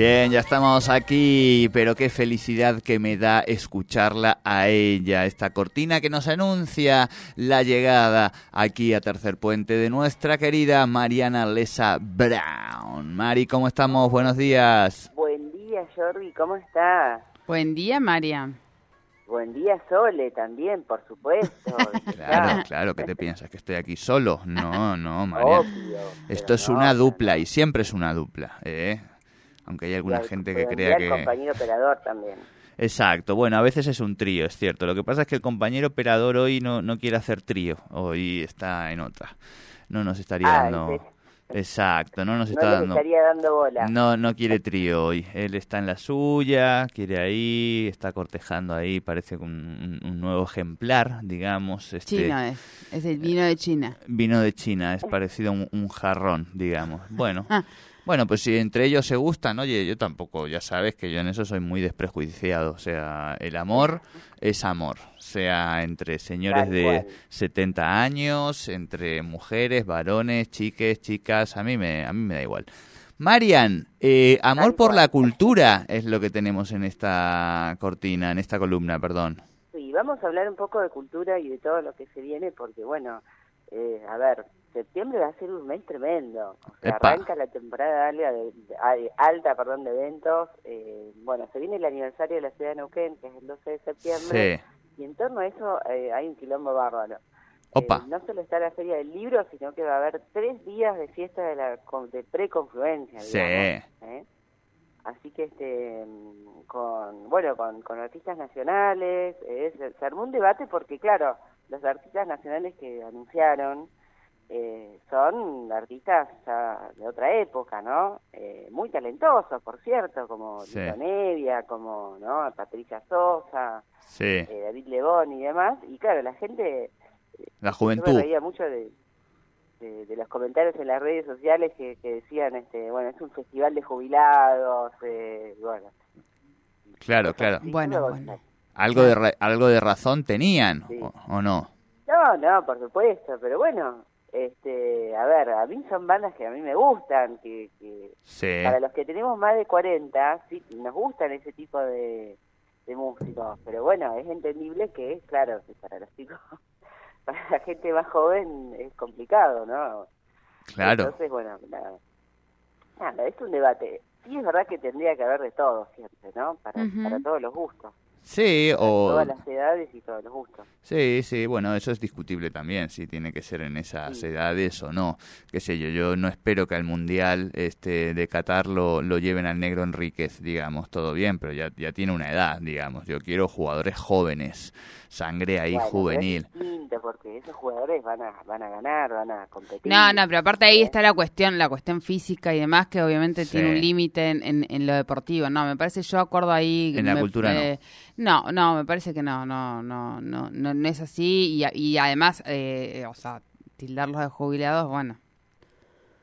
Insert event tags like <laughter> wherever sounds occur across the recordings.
Bien, ya estamos aquí, pero qué felicidad que me da escucharla a ella, esta cortina que nos anuncia la llegada aquí a Tercer Puente de nuestra querida Mariana Lesa Brown. Mari, ¿cómo estamos? Buenos días. Buen día, Jordi, ¿cómo estás? Buen día, María. Buen día, Sole, también, por supuesto. <laughs> claro, claro, ¿qué te piensas? ¿Que estoy aquí solo? No, no, María. Esto es una dupla y siempre es una dupla, ¿eh? Aunque hay alguna gente que crea que... El compañero operador también. Exacto, bueno, a veces es un trío, es cierto. Lo que pasa es que el compañero operador hoy no, no quiere hacer trío, hoy está en otra. No nos estaría ah, dando... Exacto, no nos está no dando... estaría dando bola. No, no quiere trío hoy. Él está en la suya, quiere ahí, está cortejando ahí, parece un, un nuevo ejemplar, digamos. Este... China es, es el vino de China. Vino de China, es parecido a un, un jarrón, digamos. Bueno. Bueno, pues si entre ellos se gustan, oye, yo tampoco, ya sabes que yo en eso soy muy desprejuiciado. O sea, el amor es amor, sea entre señores de 70 años, entre mujeres, varones, chiques, chicas, a mí me, a mí me da igual. Marian, eh, amor por la cultura es lo que tenemos en esta cortina, en esta columna, perdón. Sí, vamos a hablar un poco de cultura y de todo lo que se viene, porque bueno, eh, a ver, septiembre va a ser un mes tremendo. arranca la temporada alta de, alta perdón, de eventos. Eh, bueno, se viene el aniversario de la ciudad de Neuquén, que es el 12 de septiembre. Y en torno a eso eh, hay un quilombo bárbaro. Opa. Eh, no solo está la Feria del Libro, sino que va a haber tres días de fiesta de, la, de preconfluencia. Sí. Así que este con bueno con, con artistas nacionales se armó un debate porque claro los artistas nacionales que anunciaron eh, son artistas de otra época, ¿no? Eh, muy talentosos, por cierto, como sí. Nevia, como no Patricia Sosa, eh, David Lebón y demás. Y claro, la gente... La juventud. Yo me mucho de, de, los comentarios en las redes sociales que, decían, este bueno, es un festival de jubilados, bueno. Claro, claro. Bueno, bueno. Algo de, algo de razón tenían, o no? No, no, por supuesto, pero bueno, este, a ver, a mí son bandas que a mí me gustan, que, para los que tenemos más de 40, sí, nos gustan ese tipo de, de músicos, pero bueno, es entendible que, es claro, que para los chicos, <laughs> para la gente más joven es complicado, ¿no? Claro. Entonces, bueno, nada, nada, es un debate. Sí es verdad que tendría que haber de todo siempre, ¿no? Para, para todos los gustos. Sí, o... Todas las edades y todos los gustos. Sí, sí, bueno, eso es discutible también, si tiene que ser en esas edades o no. Qué sé yo, yo no espero que al Mundial este, de Qatar lo, lo lleven al negro Enríquez, digamos, todo bien, pero ya, ya tiene una edad, digamos. Yo quiero jugadores jóvenes, sangre ahí juvenil. porque esos jugadores van a, van a ganar, van a competir. No, no, pero aparte ahí está la cuestión, la cuestión física y demás, que obviamente tiene un límite en, en, lo deportivo. No, me parece, yo acuerdo ahí... En la cultura no. No, no, me parece que no, no, no, no, no, es así y, y además, eh, o sea, tildarlos de jubilados, bueno.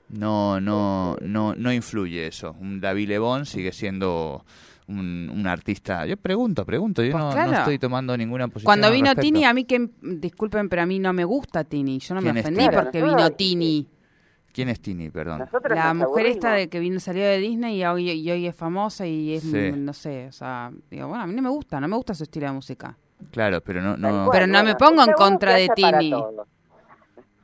No, no, no, no influye eso. Un David Lebón sigue siendo un, un, artista. Yo pregunto, pregunto, yo pues no, estoy tomando ninguna posición. Cuando vino Tini, a mí que, disculpen, pero a mí no me gusta Tini. Yo no me ofendí porque vino Tini. ¿Quién es Tini, perdón? la mujer esta de que vino salió de Disney y hoy, y hoy es famosa y es, no sé, o sea, digo, bueno, a mí no me gusta, no me gusta su estilo de música. Claro, pero no... no... pero no me pongo en contra de Tini.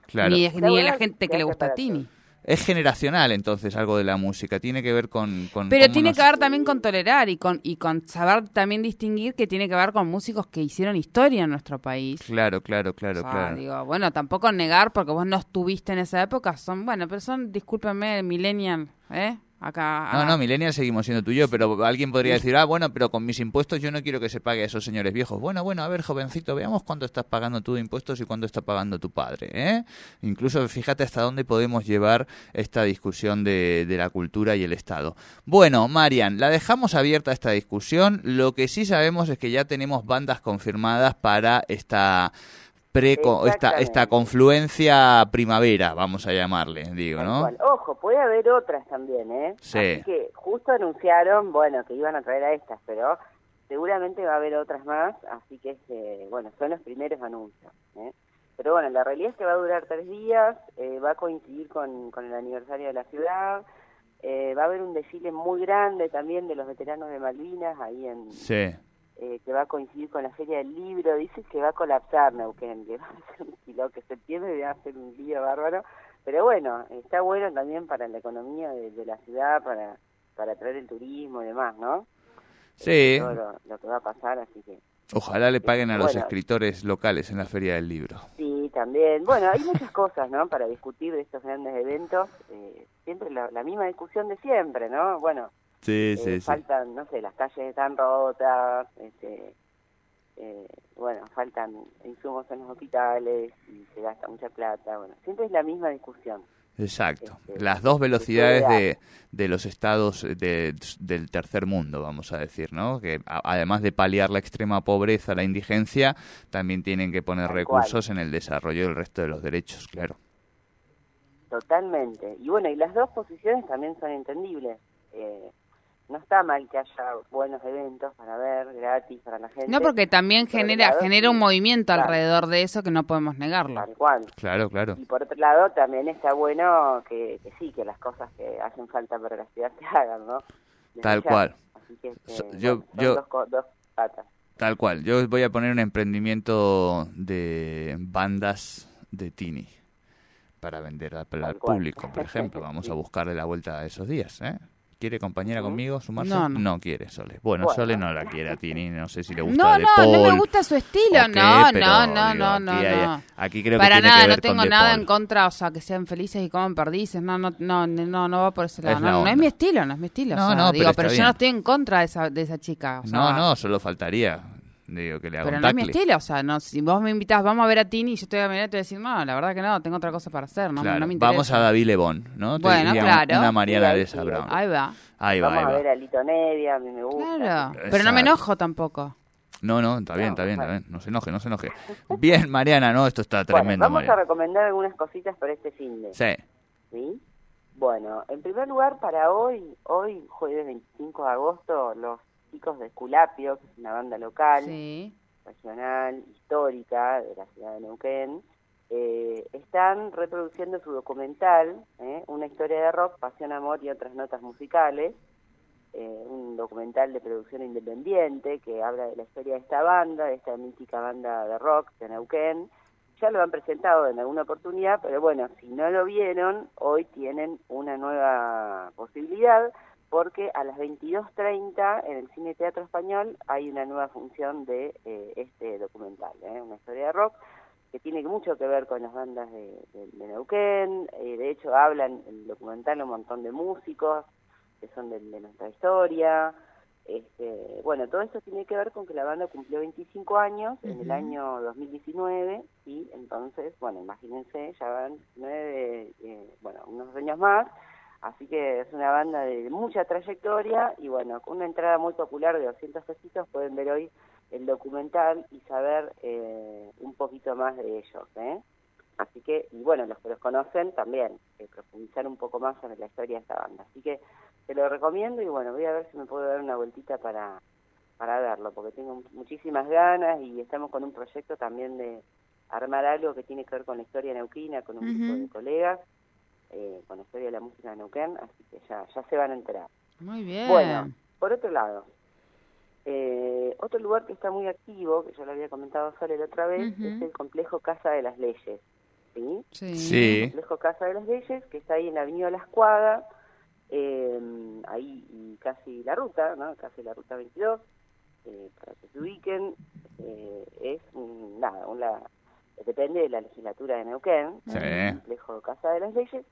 Claro. Ni, ni a la gente que le gusta a Tini. Es generacional entonces algo de la música, tiene que ver con... con Pero tiene que ver también con tolerar y con, y con saber también distinguir que tiene que ver con músicos que hicieron historia en nuestro país. Claro, claro, claro, claro. Digo, bueno, tampoco negar porque vos no estuviste en esa época, son, bueno, pero son, discúlpenme, millennial, ¿eh? Acá. No, no, millennials seguimos siendo tú y yo, pero alguien podría decir, ah, bueno, pero con mis impuestos yo no quiero que se pague a esos señores viejos. Bueno, bueno, a ver, jovencito, veamos cuánto estás pagando tú de impuestos y cuánto está pagando tu padre, ¿eh? Incluso fíjate hasta dónde podemos llevar esta discusión de, de la cultura y el Estado. Bueno, Marian, la dejamos abierta esta discusión. Lo que sí sabemos es que ya tenemos bandas confirmadas para esta esta, esta confluencia primavera, vamos a llamarle, digo, ¿no? Ojo, puede haber otras también, ¿eh? Sí. Así que justo anunciaron, bueno, que iban a traer a estas, pero seguramente va a haber otras más, así que, este, bueno, son los primeros anuncios, ¿eh? Pero bueno, la realidad es que va a durar tres días, eh, va a coincidir con, con el aniversario de la ciudad, eh, va a haber un desfile muy grande también de los veteranos de Malvinas ahí en... Sí eh, que va a coincidir con la Feria del Libro, dice que va a colapsar Neuquén, que <laughs> va a ser un kilo, que septiembre va a ser un día bárbaro, pero bueno, está bueno también para la economía de, la ciudad, para, para atraer el turismo y demás, ¿no? Sí. lo, que va a pasar, así que... Ojalá le paguen a los escritores locales en la Feria del Libro. Sí, también. Bueno, hay muchas cosas, ¿no? Para discutir de estos grandes eventos. Eh, siempre la, la misma discusión de siempre, ¿no? Bueno, Sí, sí, eh, faltan, no sé, las calles están rotas, este, eh, bueno, faltan insumos en los hospitales y se gasta mucha plata, bueno, siempre es la misma discusión. Exacto, este, las dos velocidades de, de los estados de, del tercer mundo, vamos a decir, ¿no? Que además de paliar la extrema pobreza, la indigencia, también tienen que poner recursos en el desarrollo del resto de los derechos, claro. Totalmente. Y bueno, y las dos posiciones también son entendibles. Eh, no está mal que haya buenos eventos para ver gratis para la gente. No, porque también genera genera un movimiento alrededor de eso que no podemos negarlo. Tal cual. Claro, claro. Y por otro lado también está bueno que, sí, que las cosas que hacen falta para la ciudad se hagan, ¿no? Tal cual. Así que, este, yo, yo, dos, patas. Tal cual. Yo voy a poner un emprendimiento de bandas de Tini para vender al, público, por ejemplo. <laughs> Vamos a buscarle la vuelta a esos días, ¿eh? ¿Quiere compañera conmigo sumarse? No, no. quiere Sole. Bueno, Sole no la quiere a Tini, no sé si le gusta no, de No, no me gusta su estilo, no, no, no, no, no, aquí, creo Para que nada, que no tengo nada en contra, o sea, que sean felices y coman perdices, no, no, no, no, no va por ese lado. no, es mi estilo, no es mi estilo. No, no, digo, pero, yo no estoy en contra de esa, de esa chica. no, no, solo faltaría. Digo, que le haga Pero no es mi estilo, o sea, no, si vos me invitás, vamos a ver a Tini y yo estoy a mirar, te voy a decir, no, la verdad que no, tengo otra cosa para hacer, no, no me interesa. Vamos a David Lebón, ¿no? Bueno, claro. Una Mariana de esa Brown. Ahí va. Ahí va, Vamos ahí a ver a Lito Nevia, a mí me gusta. Claro, pero no me enojo tampoco. No, no, está bien, está bien, está bien. No se enoje, no se enoje. <laughs> Bien, Mariana, no, esto está tremendo. Bueno, vamos a recomendar algunas cositas para este fin de. Sí. ¿Sí? Bueno, en primer lugar, para hoy, hoy, jueves 25 de agosto, los chicos de Esculapio, que es una banda local, regional, histórica de la ciudad de Neuquén, eh, están reproduciendo su documental, eh, Una historia de rock, pasión, amor y otras notas musicales, eh, un documental de producción independiente que habla de la historia de esta banda, de esta mítica banda de rock de Neuquén. Ya lo han presentado en alguna oportunidad, pero bueno, si no lo vieron, hoy tienen una nueva posibilidad porque a las 22.30 en el Cine Teatro Español hay una nueva función de este documental, una historia de rock que tiene mucho que ver con las bandas de, de, Neuquén, eh, de hecho hablan en el documental un montón de músicos que son de, nuestra historia, este, bueno, todo esto tiene que ver con que la banda cumplió 25 años en el año 2019 y entonces, bueno, imagínense, ya van nueve, eh, bueno, unos años más, así que es una banda de mucha trayectoria y bueno, con una entrada muy popular de 200 pesitos pueden ver hoy el documental y saber eh, un poquito más de ellos. ¿eh? Así que, y bueno, los que los conocen también, eh, profundizar un poco más sobre la historia de esta banda. Así que te lo recomiendo y bueno, voy a ver si me puedo dar una vueltita para, para verlo, porque tengo muchísimas ganas y estamos con un proyecto también de armar algo que tiene que ver con la historia neuquina, con un grupo de colegas, eh, con la historia de la música de Neuquén, así que ya, ya se van a enterar. Muy bien. Bueno, por otro lado, eh, otro lugar que está muy activo, que yo lo había comentado solo la otra vez, es el complejo Casa de las Leyes. ¿sí? Sí. El complejo Casa de las Leyes, que está ahí en la Avenida La Escuadra, eh, ahí casi la ruta, ¿no? casi la ruta 22, eh, para que se ubiquen, eh, es nada, una, depende de la legislatura de Neuquén, el complejo Casa de las Leyes,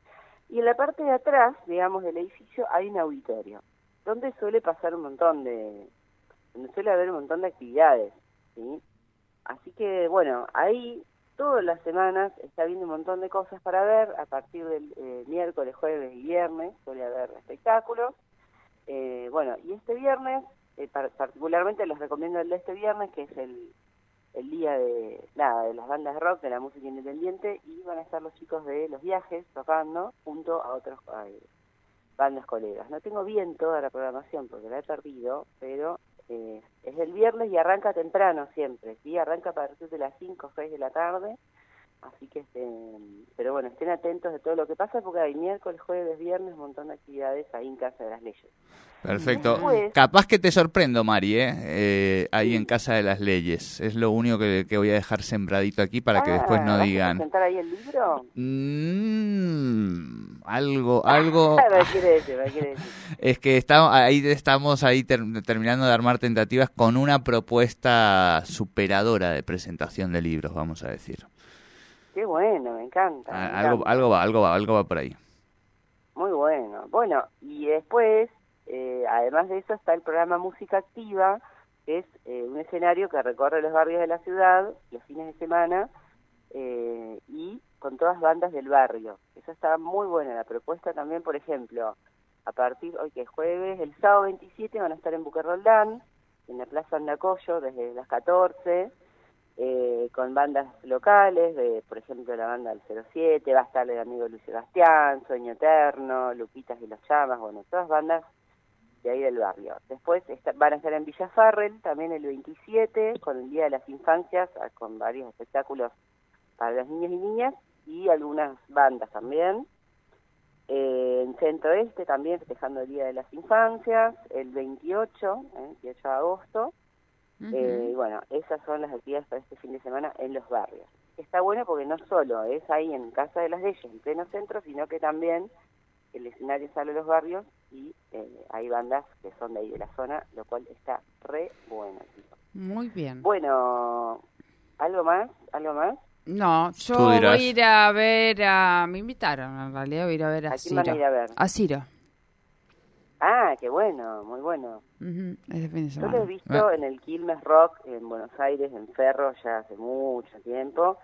Y en la parte de atrás, digamos, del edificio hay un auditorio, donde suele pasar un montón de, donde suele haber un montón de actividades, ¿sí? Así que, bueno, ahí todas las semanas está habiendo un montón de cosas para ver, a partir del eh, miércoles, jueves y viernes suele haber espectáculos. Eh, bueno, y este viernes, eh, particularmente les recomiendo el de este viernes, que es el, el día de nada de las bandas de rock, de la música independiente, y van a estar los chicos de Los Viajes tocando junto a otros bandas colegas. No tengo bien toda la programación porque la he perdido, pero eh, es el viernes y arranca temprano siempre, ¿sí? Arranca a partir de las 5 o 6 de la tarde, así que, este, pero bueno, estén atentos de todo lo que pasa porque hay miércoles, jueves, viernes, un montón de actividades ahí en Casa de las Leyes. Perfecto. Capaz que te sorprendo, Mari, ¿eh? ¿eh? ahí en Casa de las Leyes. Es lo único que, voy a dejar sembradito aquí para que después no ah, digan. ¿Vas a ahí el libro? Mm, algo, algo. <laughs> decir, <laughs> es que estamos ahí, estamos ahí terminando de armar tentativas con una propuesta superadora de presentación de libros, vamos a decir. Qué bueno, me encanta. Ah, algo, algo va, algo va, algo va por ahí. Muy bueno. Bueno, y después eh, además de eso está el programa Música Activa, que es eh, un escenario que recorre los barrios de la ciudad los fines de semana eh, y con todas bandas del barrio. Eso está muy buena la propuesta también, por ejemplo, a partir hoy que es jueves, el sábado 27 van a estar en Buquerroldán, en la Plaza Andacoyo desde las 14, con bandas locales, de, por ejemplo la banda del 07, va a estar el amigo Luis Sebastián, Sueño Eterno, Luquitas y los Llamas, bueno, todas bandas de ahí del barrio. Después van a estar en Villa Farrell, también el 27, con el Día de las Infancias, ah, con varios espectáculos para los niños y niñas, y algunas bandas también. Eh, en Centro Este también festejando el Día de las Infancias, el 28, eh, 28 de agosto. Eh, y bueno, esas son las actividades para este fin de semana en los barrios. Está bueno porque no solo es ahí en Casa de las Leyes, en pleno centro, sino que también el escenario sale a los barrios y eh, hay bandas que son de ahí de la zona, lo cual está re bueno. Muy bien. Bueno, ¿algo más? ¿Algo más? No, yo voy a ir a ver a... Me invitaron, en realidad voy a ir a ver a, ¿A quién van a ir a ver? A Ciro. Ah, qué bueno, muy bueno. Yo lo he visto en el Quilmes Rock en Buenos Aires, en Ferro, ya hace mucho tiempo.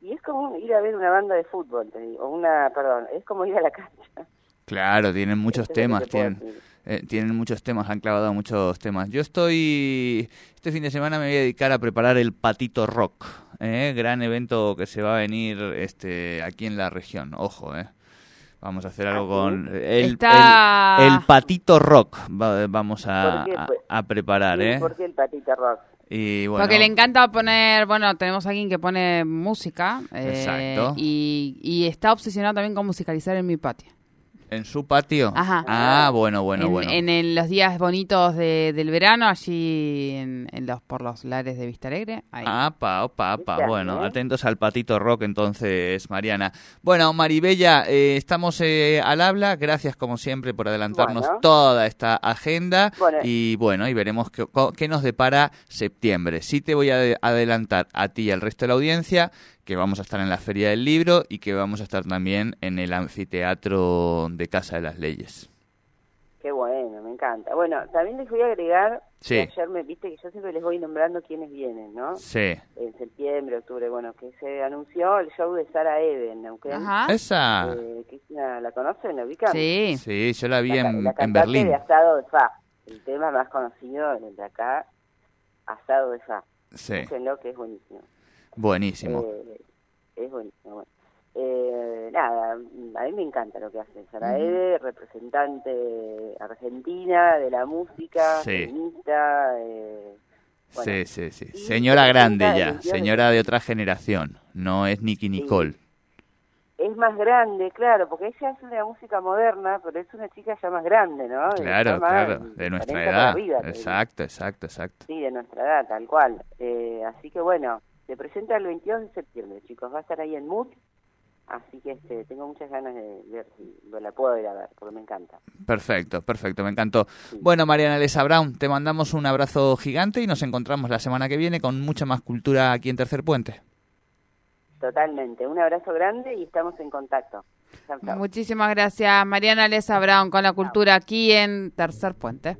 Y es como ir a ver una banda de fútbol, te digo, una, perdón, es como ir a la cancha. Claro, tienen muchos temas, tienen, eh, tienen muchos temas, han clavado muchos temas. Yo estoy, este fin de semana me voy a dedicar a preparar el Patito Rock, eh, gran evento que se va a venir este aquí en la región, ojo, eh. Vamos a hacer algo ¿Ah, con el, el, Patito Rock, vamos a, a, preparar, ¿eh? ¿Por qué el Patito Rock? Y bueno, Porque le encanta poner, bueno, tenemos a alguien que pone música eh, y, y está obsesionado también con musicalizar en mi patio. ¿En su patio? Ajá. Ah, bueno, bueno, bueno. En, los días bonitos del verano, allí en, los por los lares de Vista Alegre. Ah, pa, pa, pa. Bueno, atentos al patito rock entonces, Mariana. Bueno, Maribella, eh, estamos eh, al habla. Gracias, como siempre, por adelantarnos toda esta agenda. Y bueno, y veremos qué, qué nos depara septiembre. Sí te voy a adelantar a ti y al resto de la audiencia que vamos a estar en la Feria del Libro y que vamos a estar también en el anfiteatro de Casa de las Leyes. Qué bueno, me encanta. Bueno, también les voy a agregar, sí. ayer me viste que yo siempre les voy nombrando quiénes vienen, ¿no? Sí. En septiembre, octubre, bueno, que se anunció el show de Sara Eben, aunque Ajá. Esa. Eh, ¿La conocen? ¿La ubican? Sí. Sí, yo la vi en, la en Berlín. de Asado de Fa, el tema más conocido el de acá, Asado de Fa. Sí. lo que es buenísimo. Buenísimo. Eh, es buenísimo. Eh, nada, a mí me encanta lo que hace Sara Ede, representante argentina de la música, feminista. Eh, sí, sí, sí. Señora grande ya, señora de otra generación, no es Nicky Nicole. Es más grande, claro, porque ella es una música moderna, pero es una chica ya más grande, ¿no? Claro, claro, de nuestra edad. exacto, exacto, exacto. Sí, de nuestra edad, tal cual. Eh, así que bueno, se presenta el 22 de septiembre, chicos. Va a estar ahí en Mood. Así que este, tengo muchas ganas de ver si la puedo ir a ver, porque me encanta. Perfecto, perfecto, me encantó. Bueno, Mariana Lesa Brown, te mandamos un abrazo gigante y nos encontramos la semana que viene con mucha más cultura aquí en Tercer Puente. Totalmente, un abrazo grande y estamos en contacto. Muchísimas gracias, Mariana Lesa Brown, con la cultura aquí en Tercer Puente.